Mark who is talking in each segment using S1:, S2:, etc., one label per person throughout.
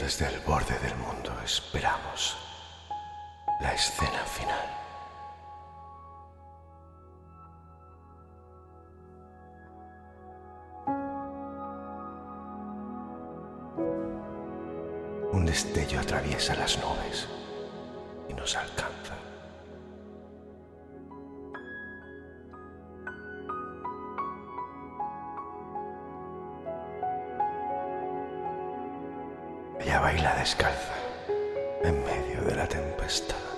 S1: Desde el borde del mundo esperamos la escena final. Un destello atraviesa las nubes y nos alcanza. Baila descalza en medio de la tempestad.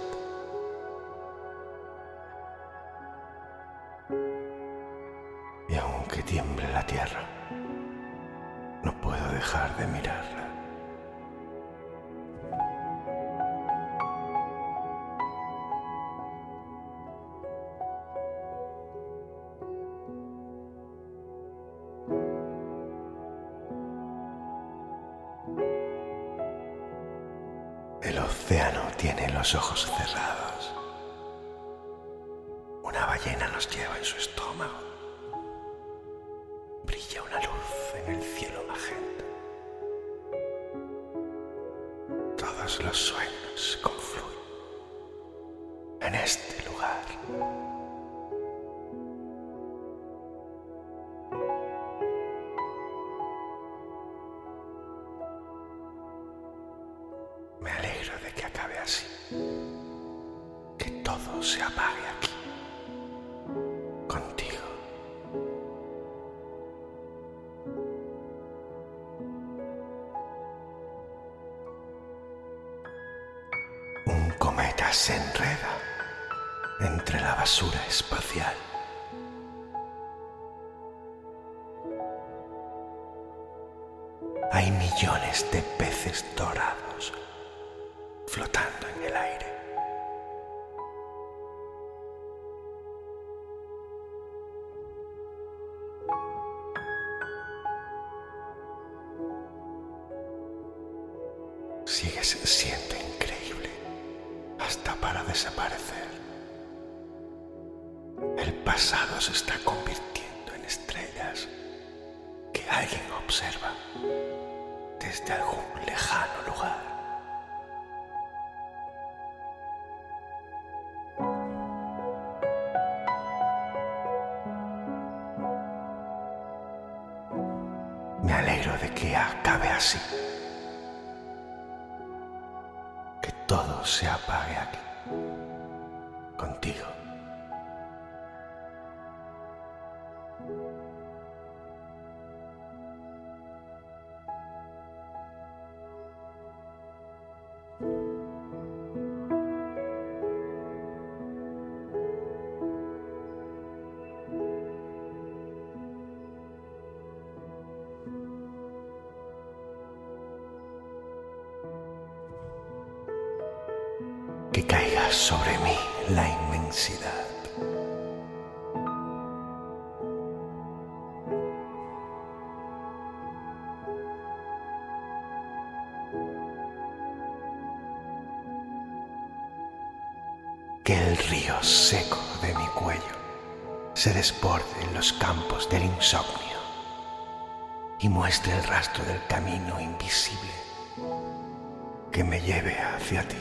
S1: Sigues siendo increíble hasta para desaparecer. El pasado se está convirtiendo en estrellas que alguien observa desde algún lejano lugar. En los campos del insomnio y muestre el rastro del camino invisible que me lleve hacia ti.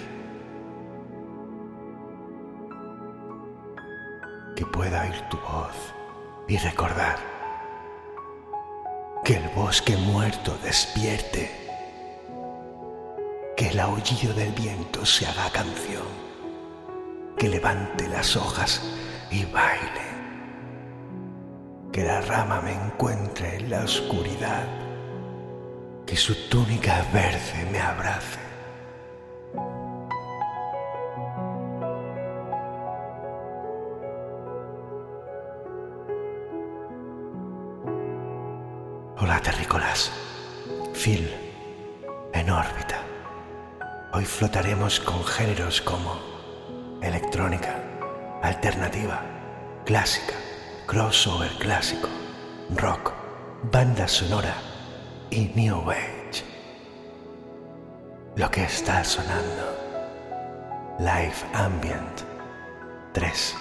S1: Que pueda oír tu voz y recordar que el bosque muerto despierte, que el aullido del viento se haga canción, que levante las hojas y baile, que la rama me encuentre en la oscuridad, que su túnica verde me abrace. Hola terrícolas, Phil, en órbita. Hoy flotaremos con géneros como electrónica, alternativa, clásica, crossover clásico, rock, banda sonora y new age. Lo que está sonando, live ambient 3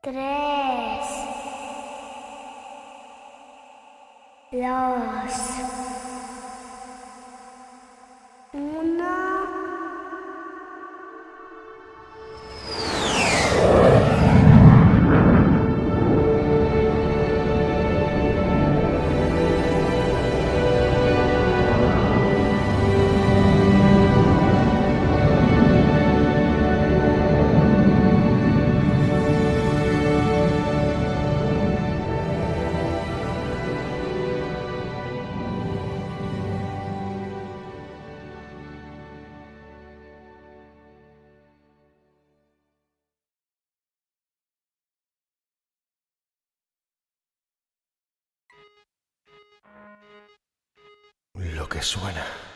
S2: tres, dos,
S3: suena.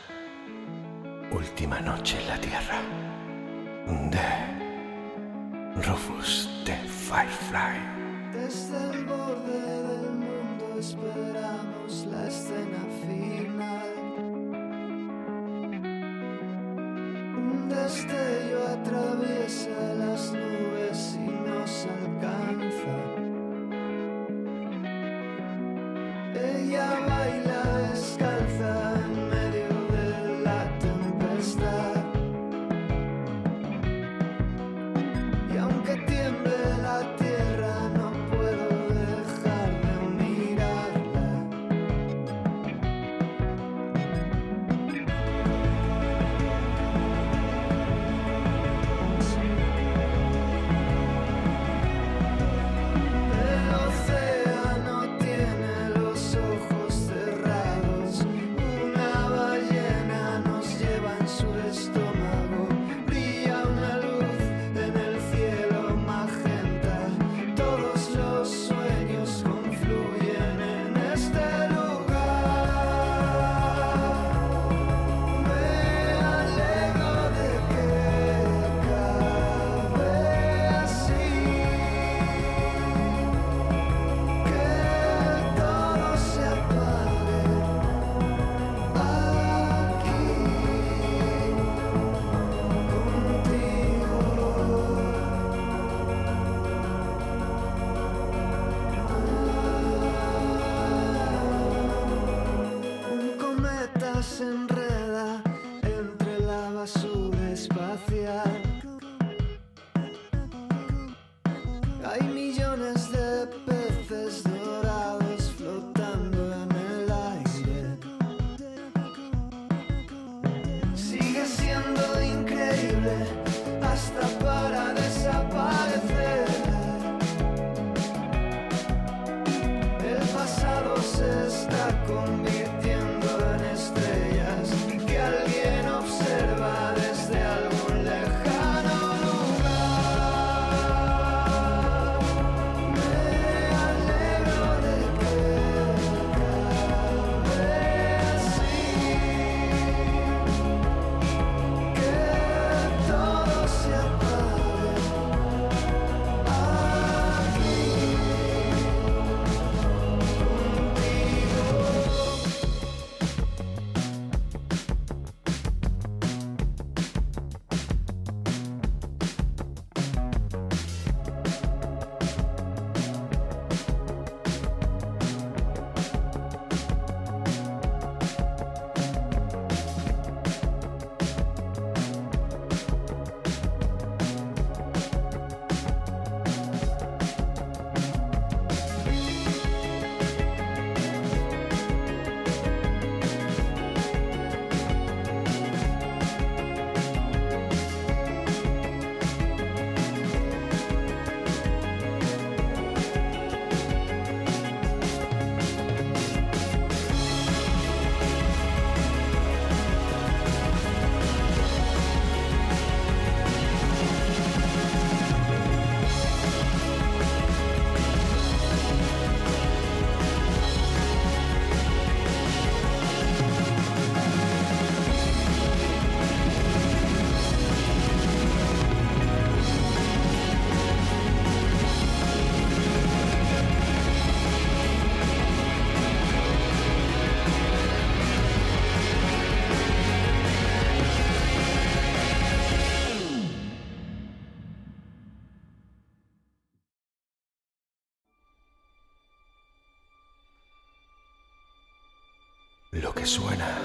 S1: Suena,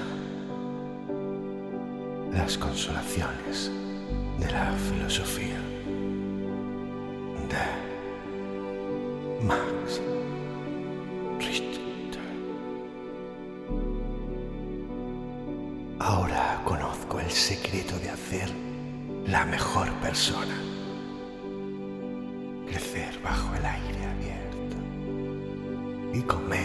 S1: las consolaciones de la filosofía de Max Richter. Ahora conozco el secreto de hacer la mejor persona. Crecer bajo el aire abierto y comer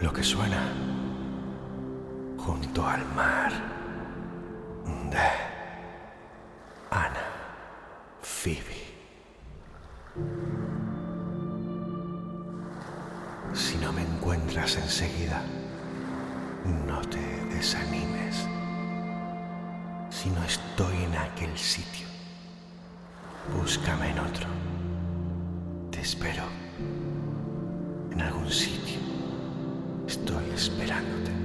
S1: Lo que suena junto al mar de Ana Phoebe. Si no me encuentras enseguida, no te desanimes. Si no estoy en aquel sitio, búscame en otro. Te espero en algún sitio. Esperándote.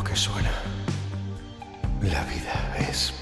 S1: Lo que suena. La vida es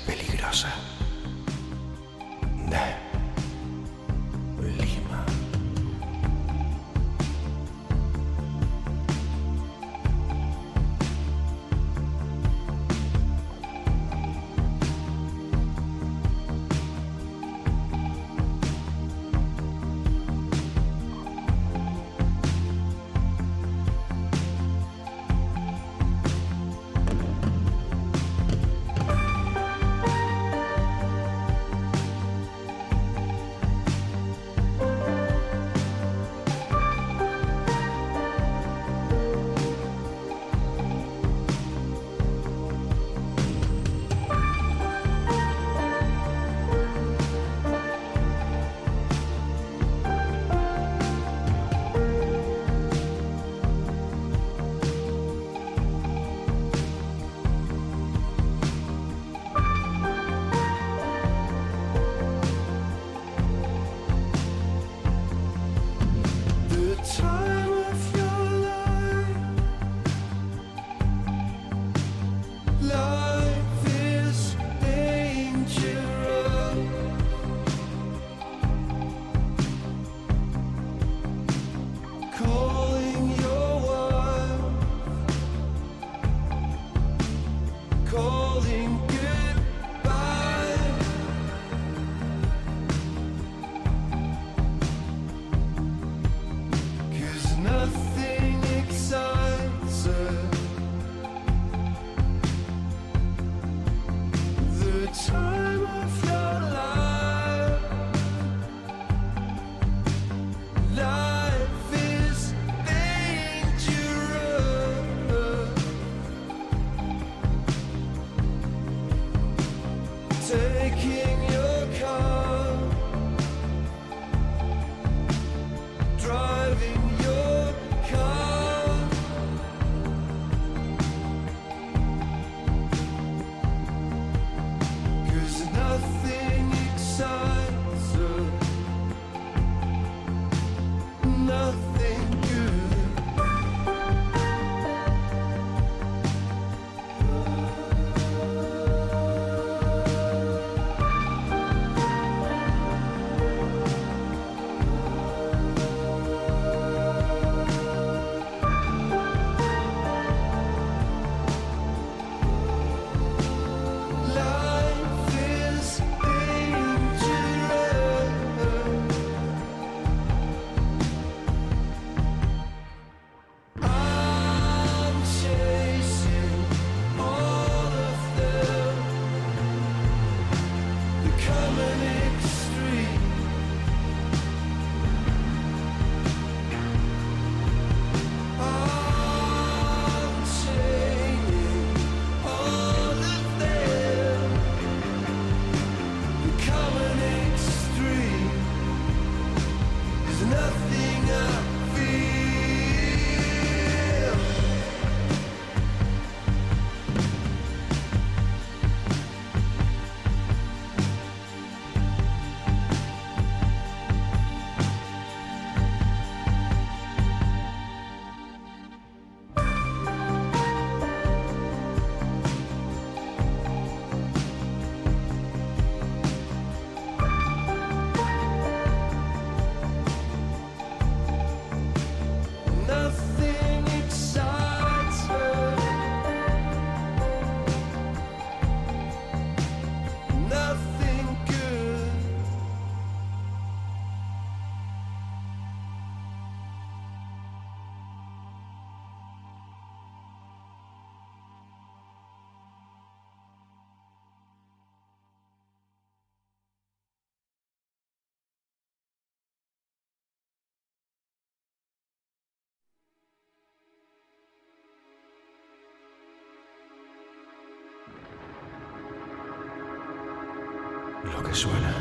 S1: Lo que suena.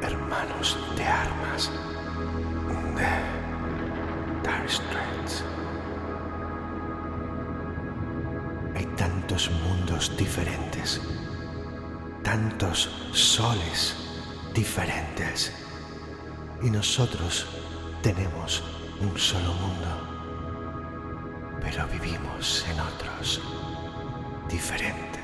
S1: Hermanos de armas. De Dire Straits. Hay tantos mundos diferentes. Tantos soles diferentes. Y nosotros tenemos un solo mundo. Pero vivimos en otros diferentes.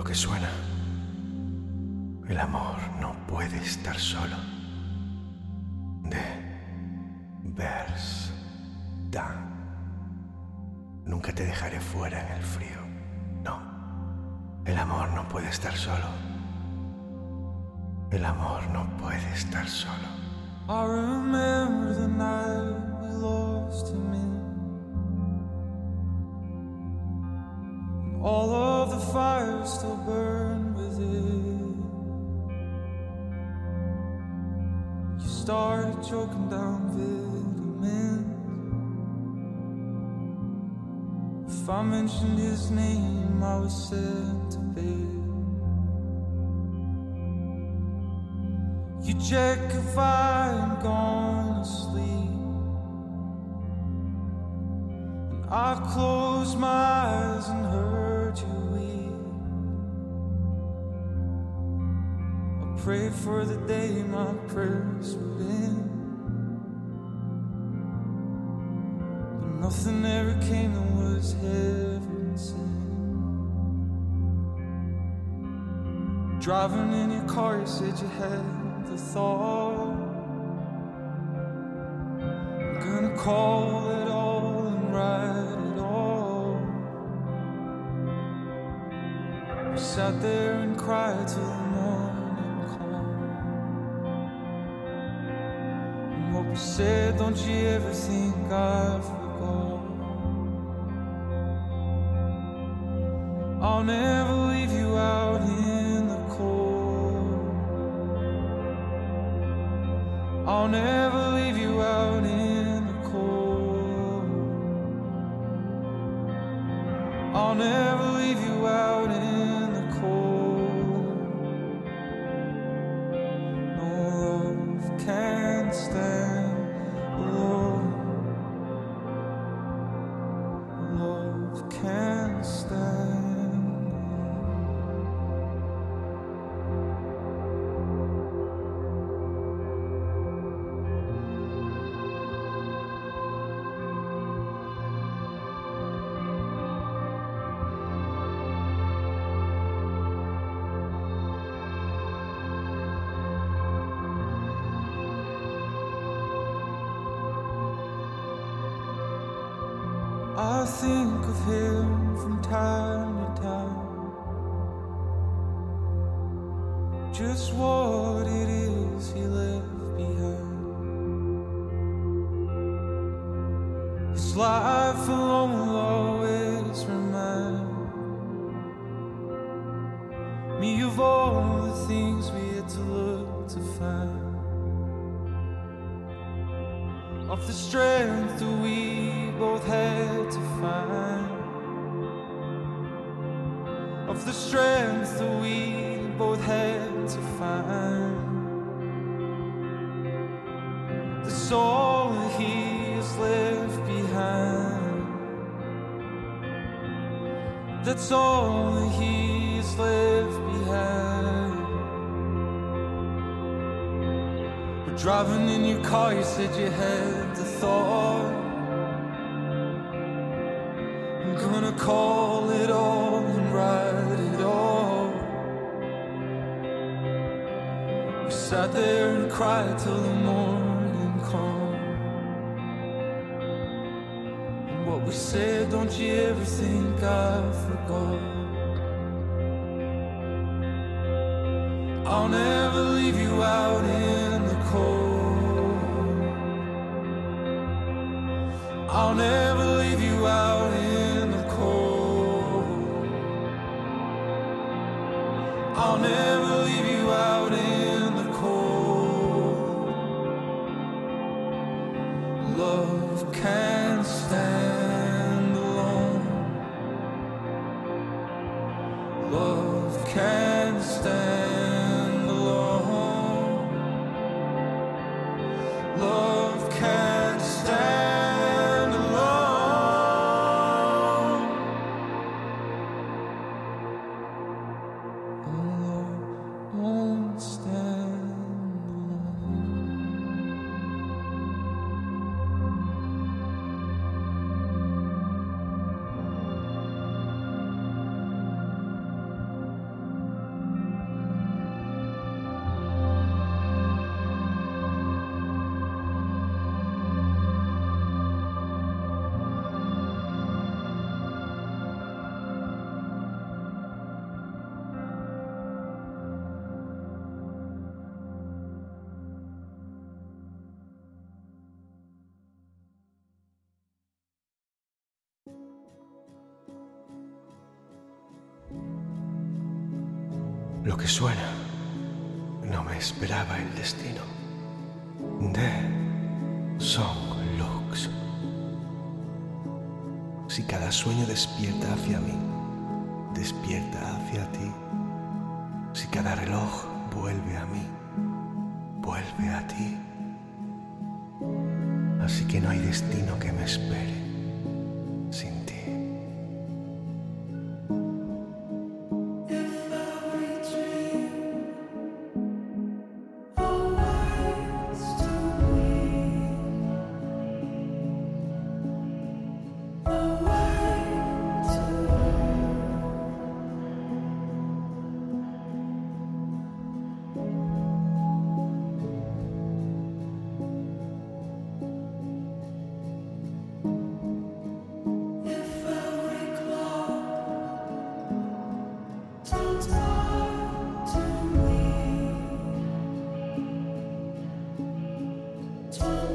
S1: Lo que suena. El amor no puede estar solo. De Vers. Nunca te dejaré fuera en el frío. No. El amor no puede estar solo. El amor no puede estar solo.
S4: I remember the we lost the fires still burn within. You started choking down vitamins. If I mentioned his name, I was sent to bed. You check if I'm gone to sleep. And I close my eyes and heard you pray for the day my prayers would end. But nothing ever came that was heaven sent. Driving in your car, you said you had the thought. I'm gonna call it all and write it all. We sat there and cried till said, don't you ever think I forgot? I'll never I'm gonna call it all and write it all. We sat there and cried till the morning came. And what we said, don't you ever think I forgot? I'll never leave you out in the cold. I'll never.
S1: Twelve.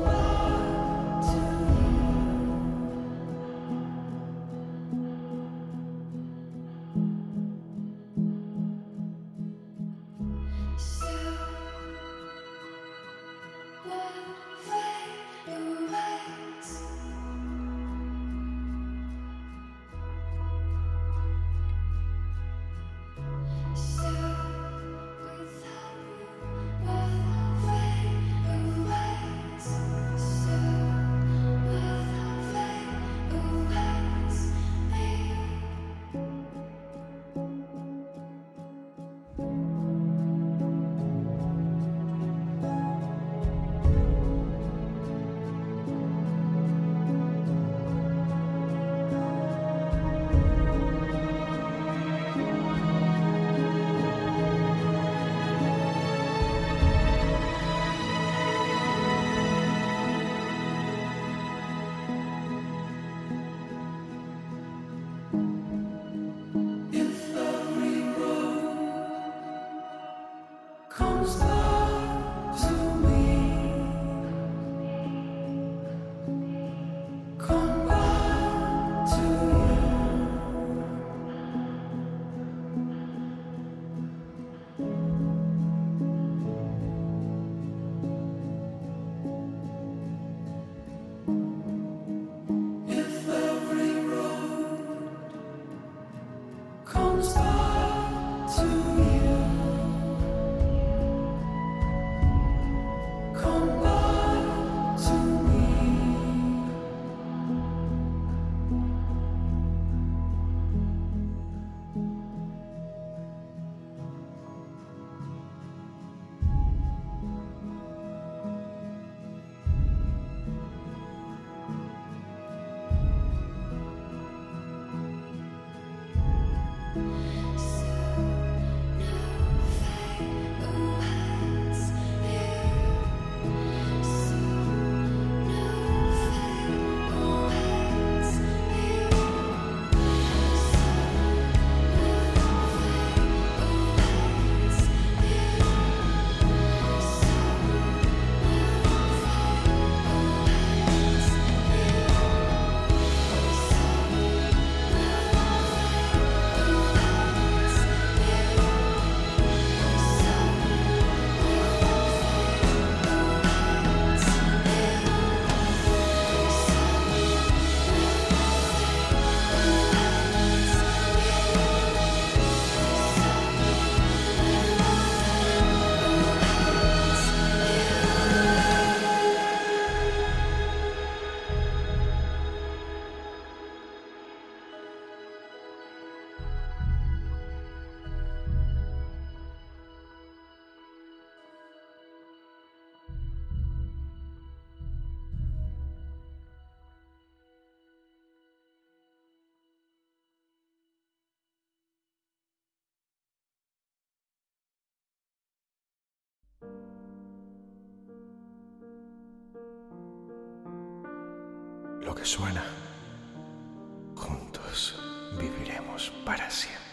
S1: Que suena. Juntos viviremos para siempre.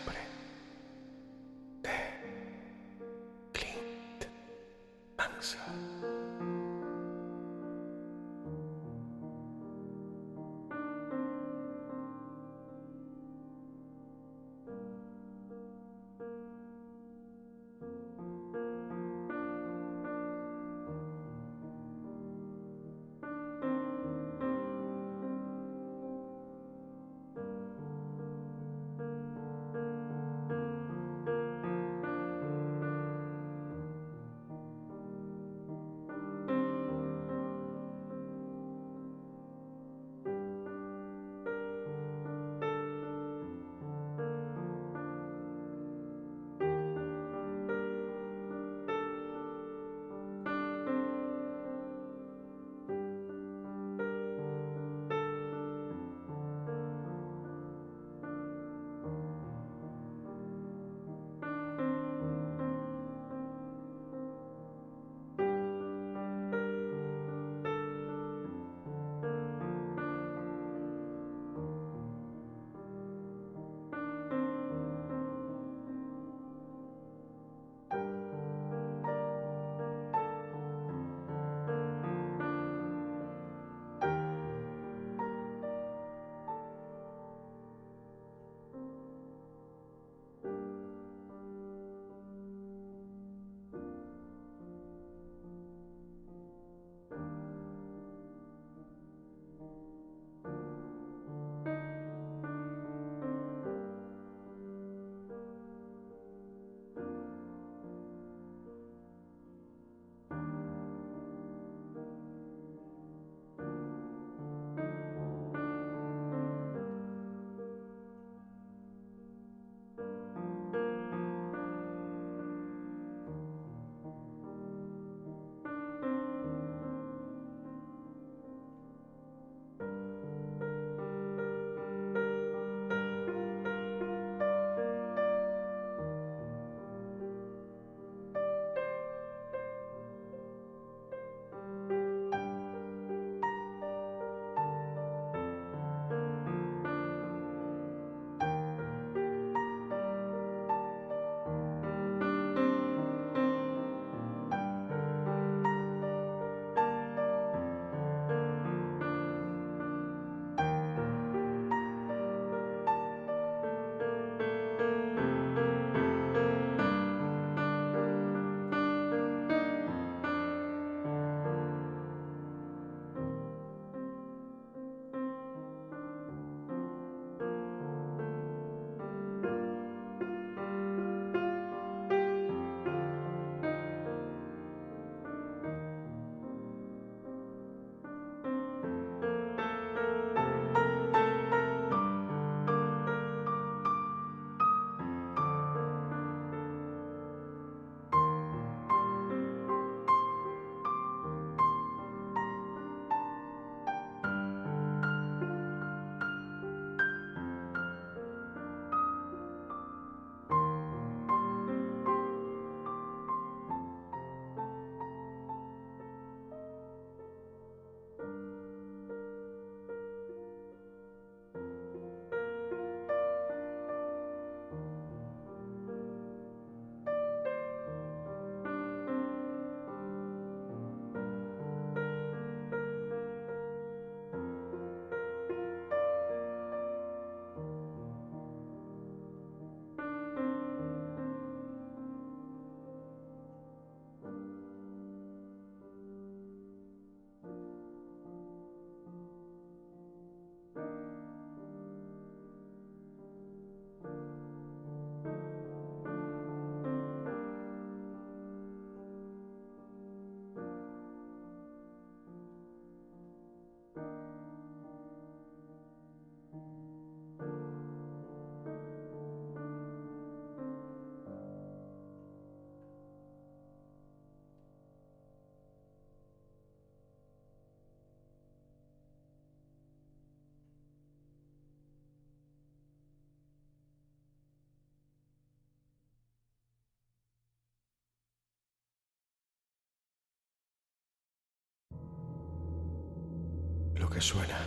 S1: Que suena.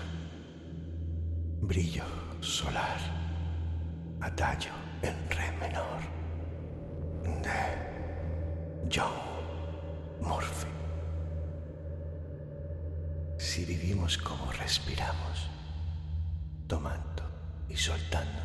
S1: brillo solar, atallo en re menor, de John Murphy. Si vivimos como respiramos, tomando y soltando,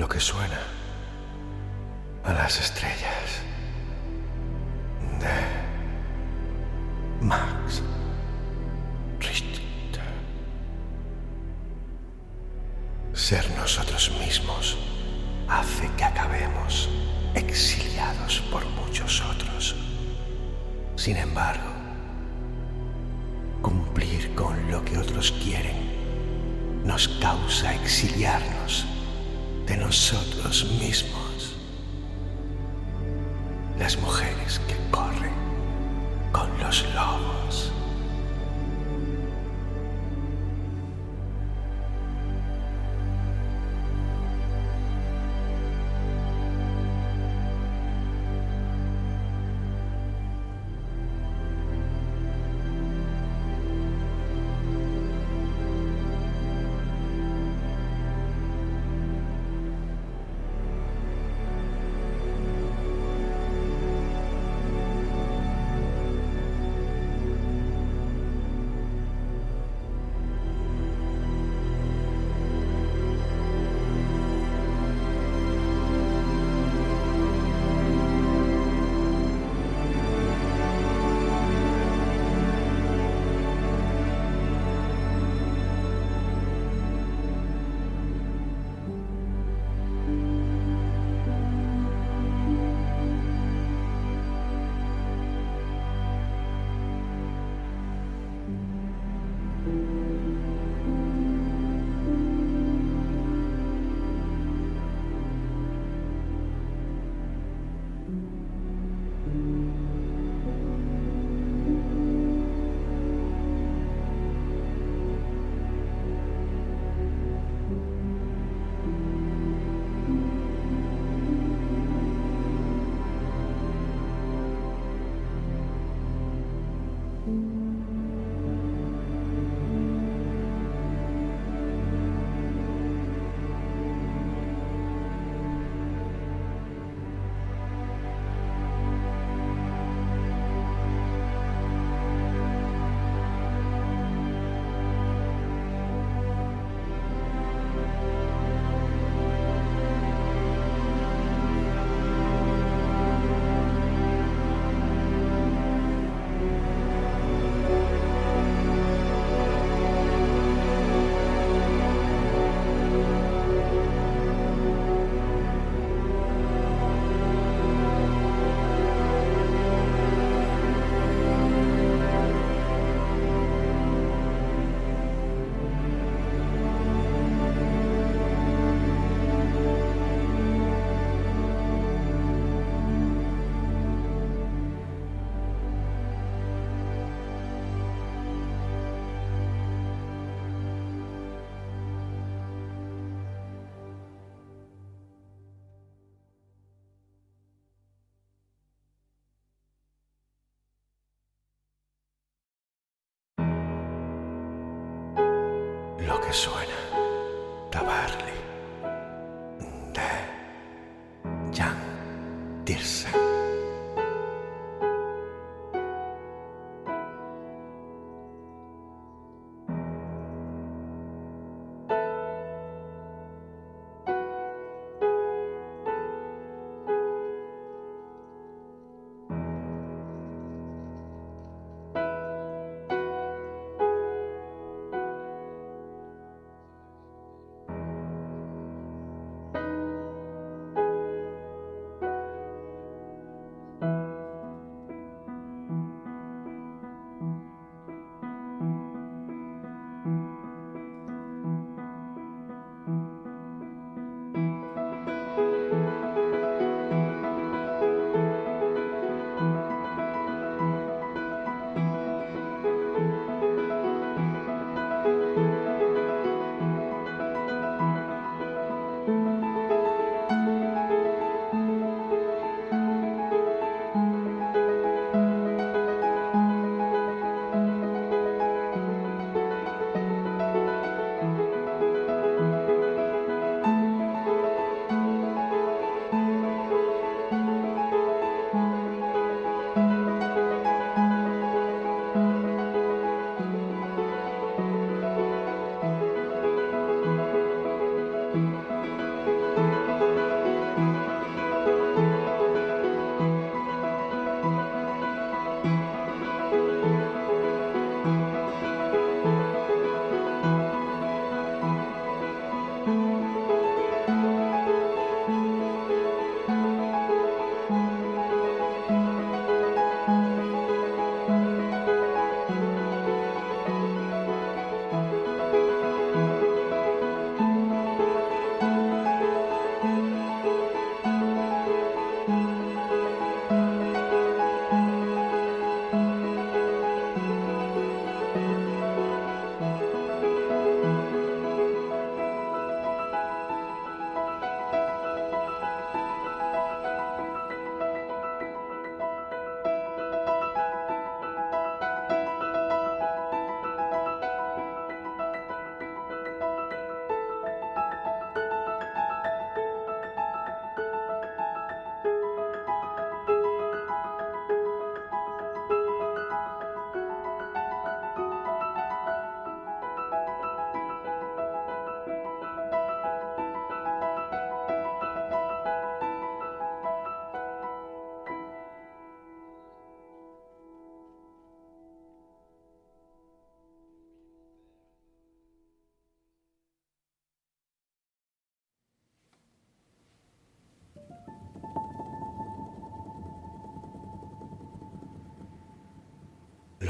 S1: lo que suena a las estrellas de Max Richter. Ser nosotros mismos hace que acabemos exiliados por muchos otros. Sin embargo, cumplir con lo que otros quieren nos causa exiliarnos de nosotros mismos. Las mujeres que corren con los lobos. Lo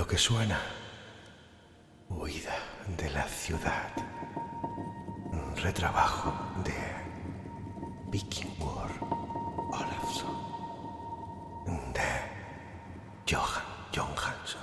S1: lo que suena. Huida de la ciudad. Retrabajo de Viking War Olafsson. De Johan Johansson.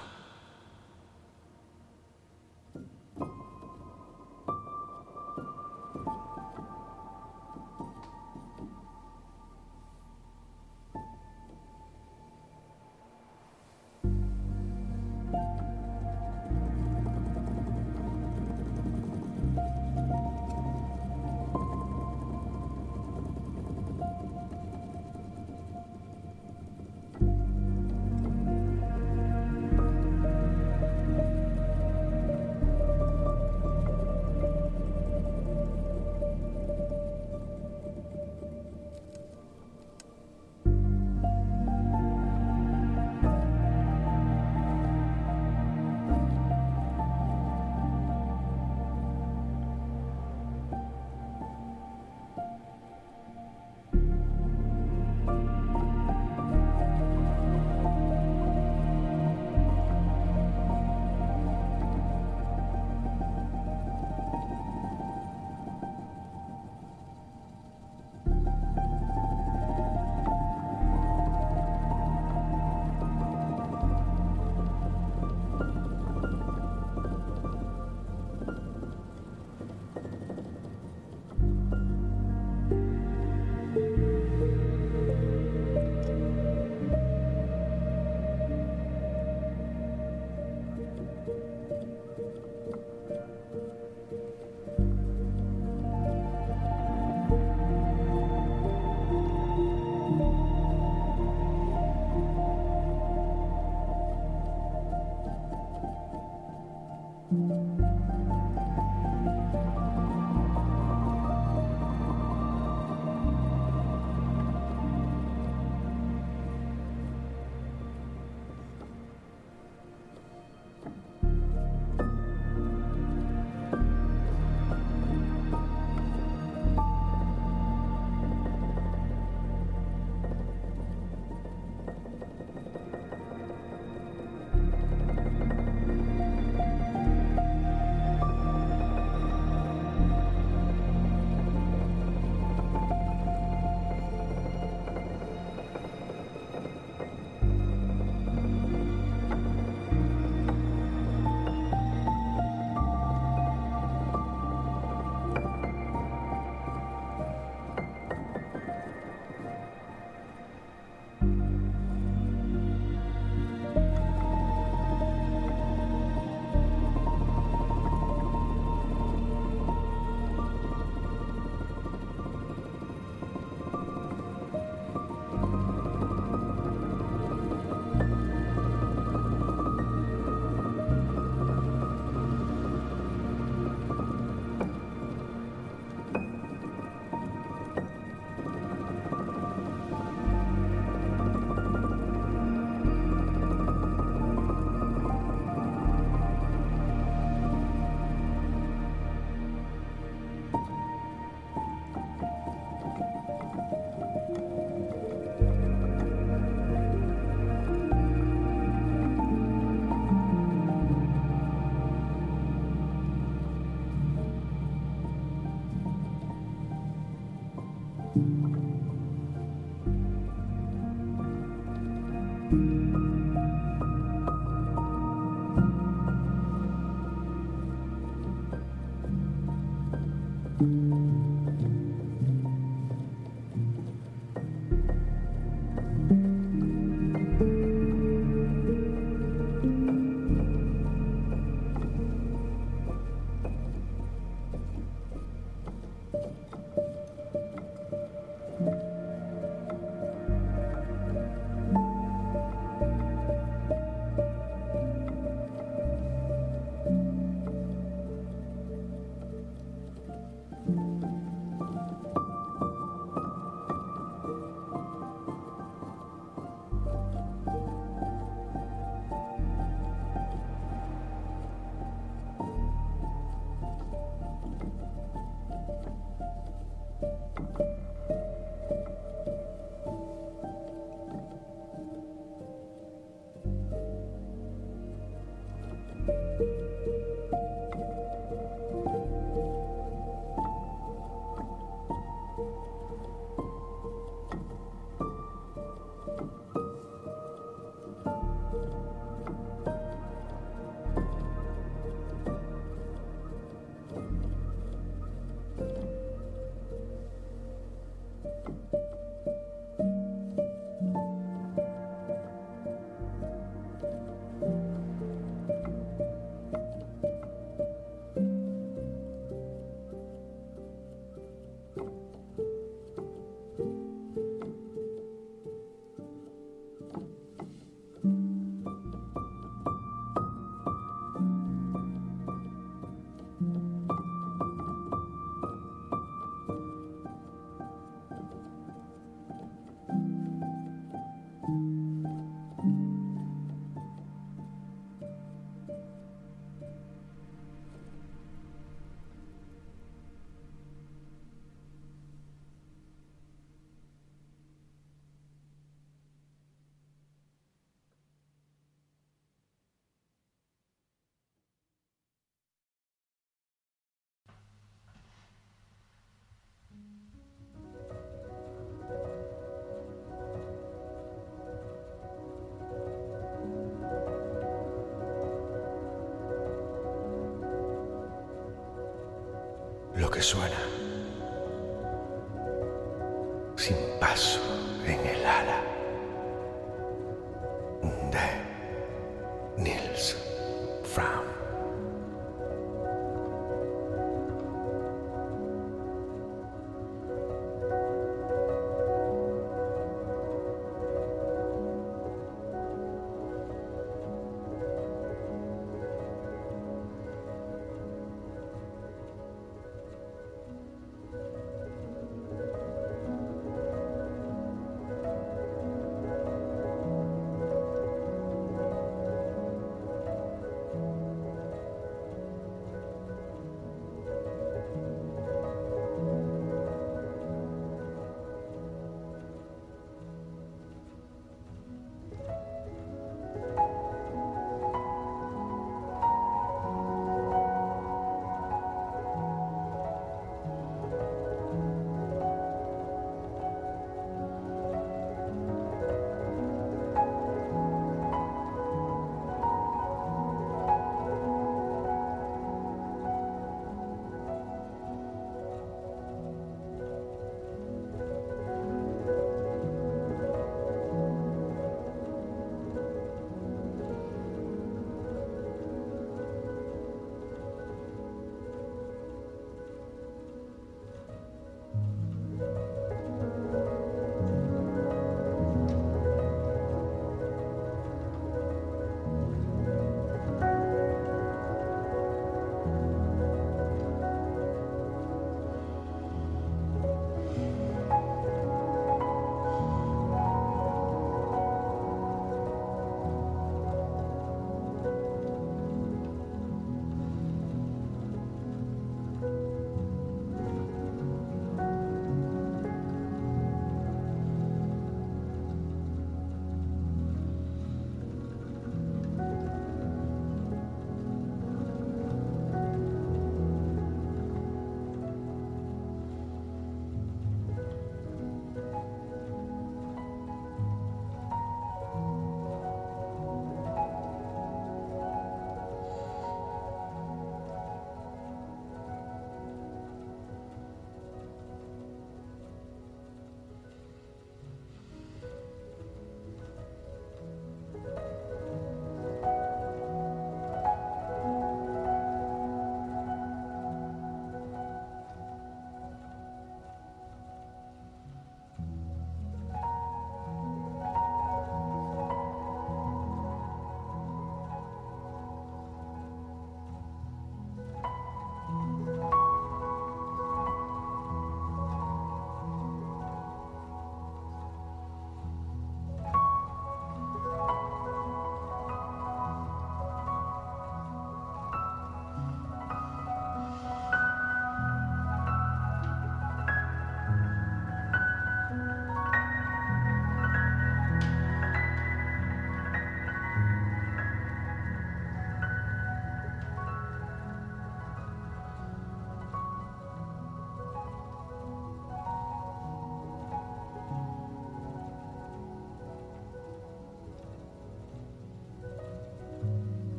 S1: Lo que suena. Sin paso en el ala.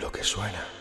S1: Lo que suena.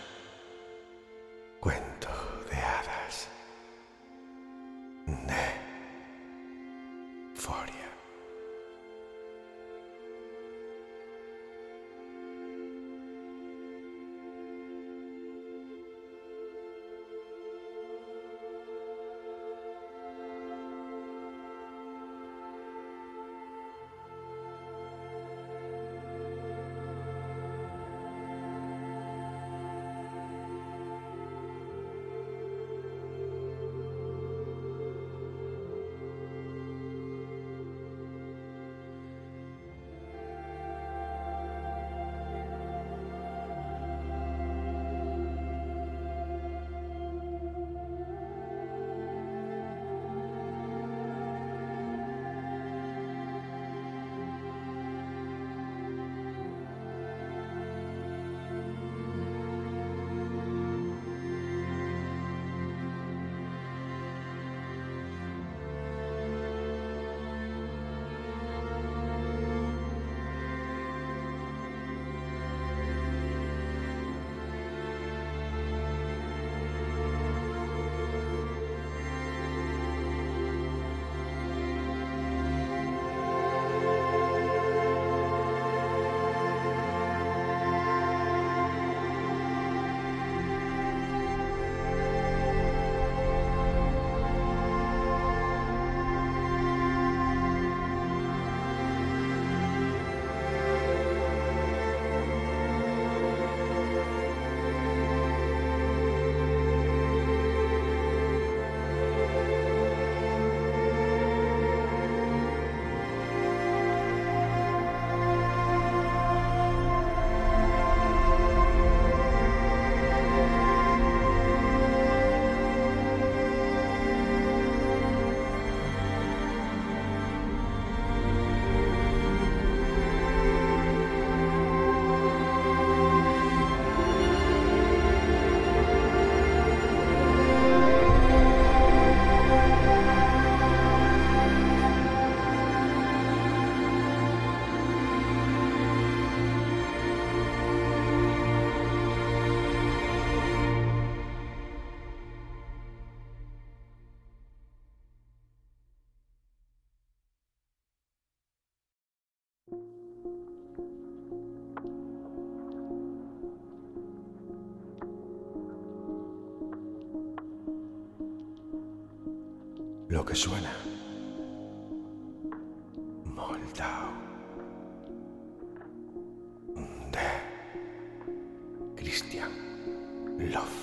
S1: Que suena. Moldau. De Christian Loeffler.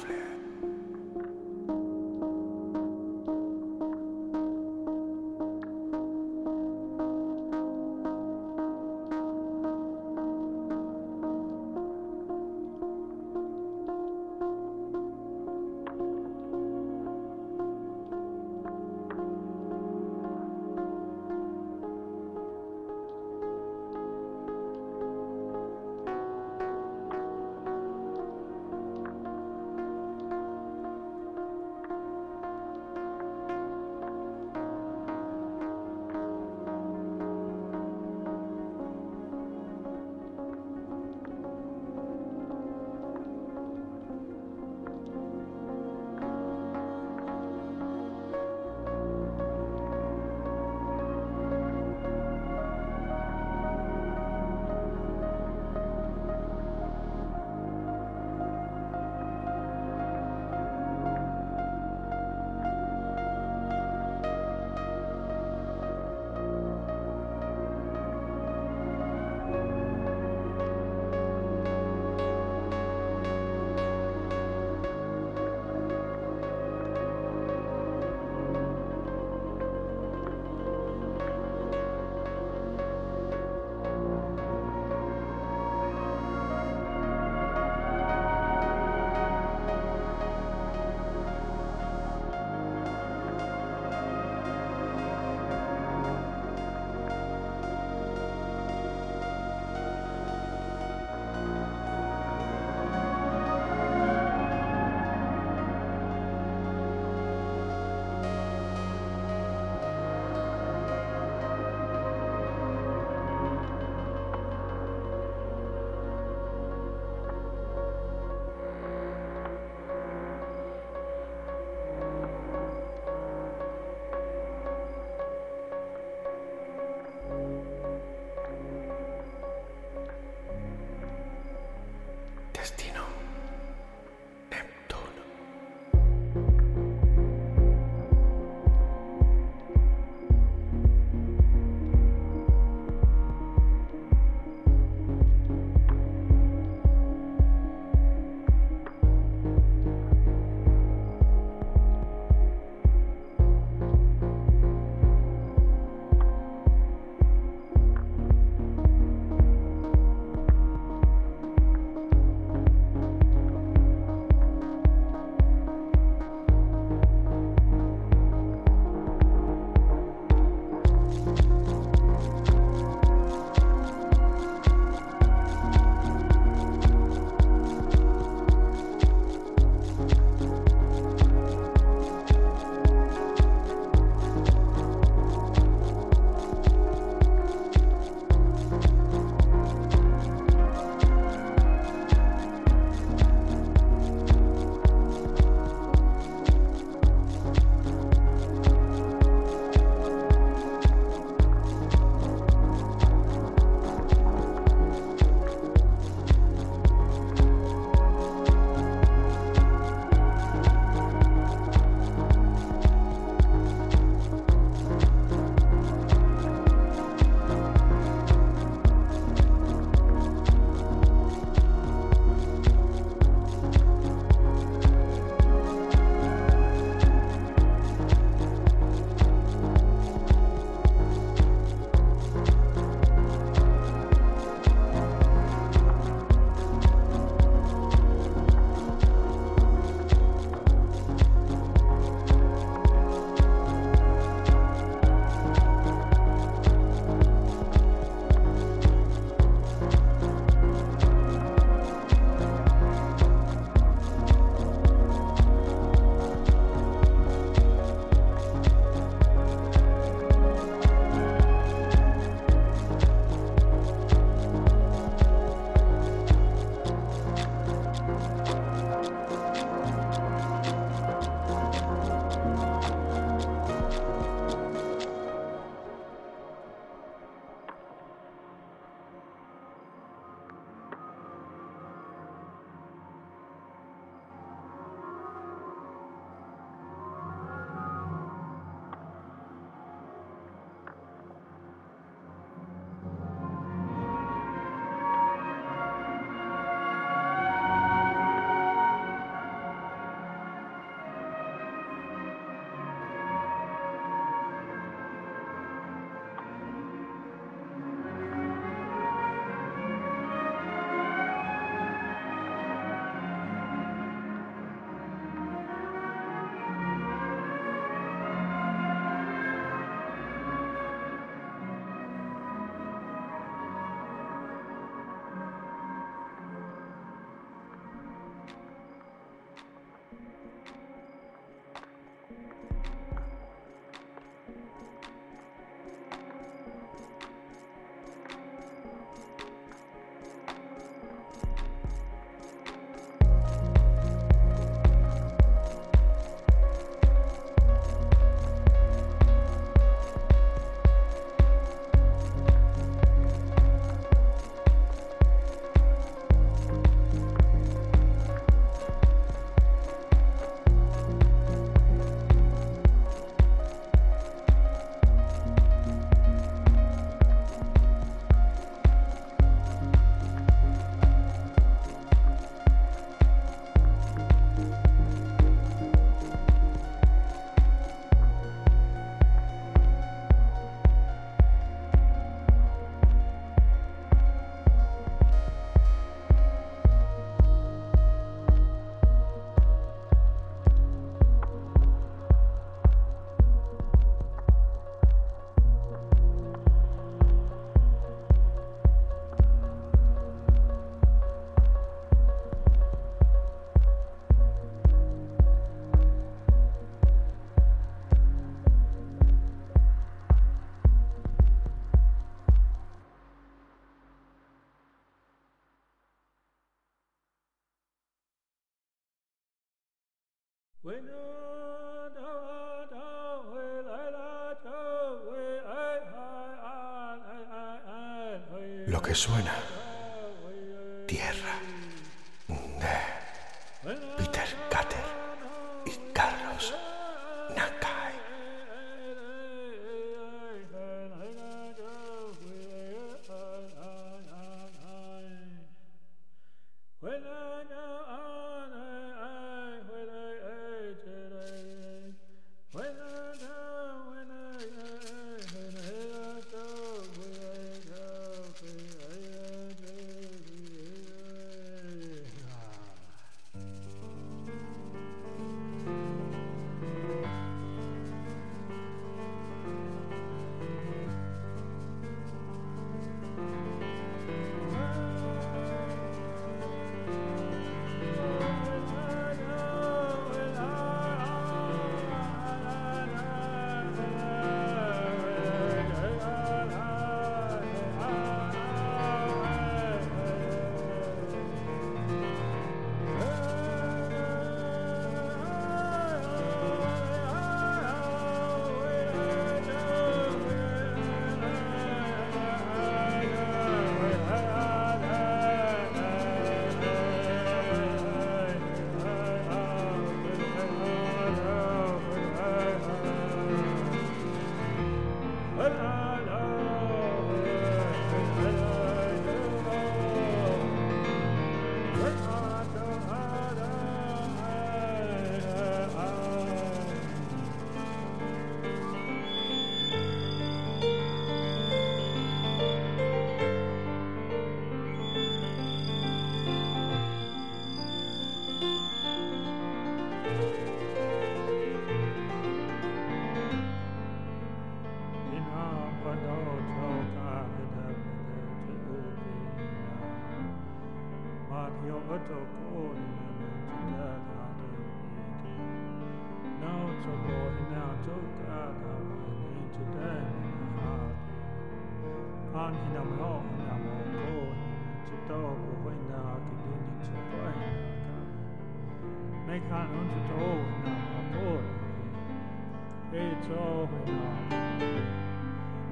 S5: Lo que suena.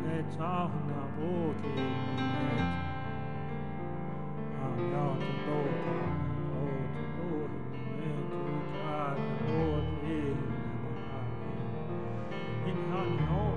S5: Hey, talk now, okay, hey, talk. La belleza de los territorios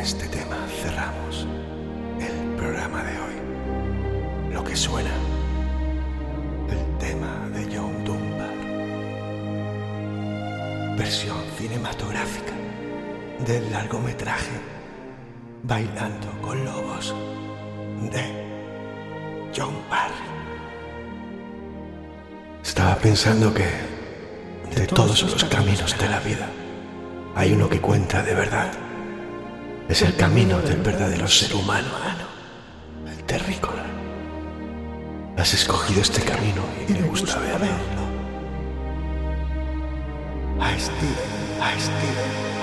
S1: este tema cerramos el programa de hoy. Lo que suena, el tema de John Dunbar. Versión cinematográfica del largometraje Bailando con Lobos de John Barry. Estaba pensando que de todos los caminos de la vida hay uno que cuenta de verdad. Es el camino del verdadero ser humano, el terrícola. Has escogido este camino y me gusta verlo. A estilo, a estilo,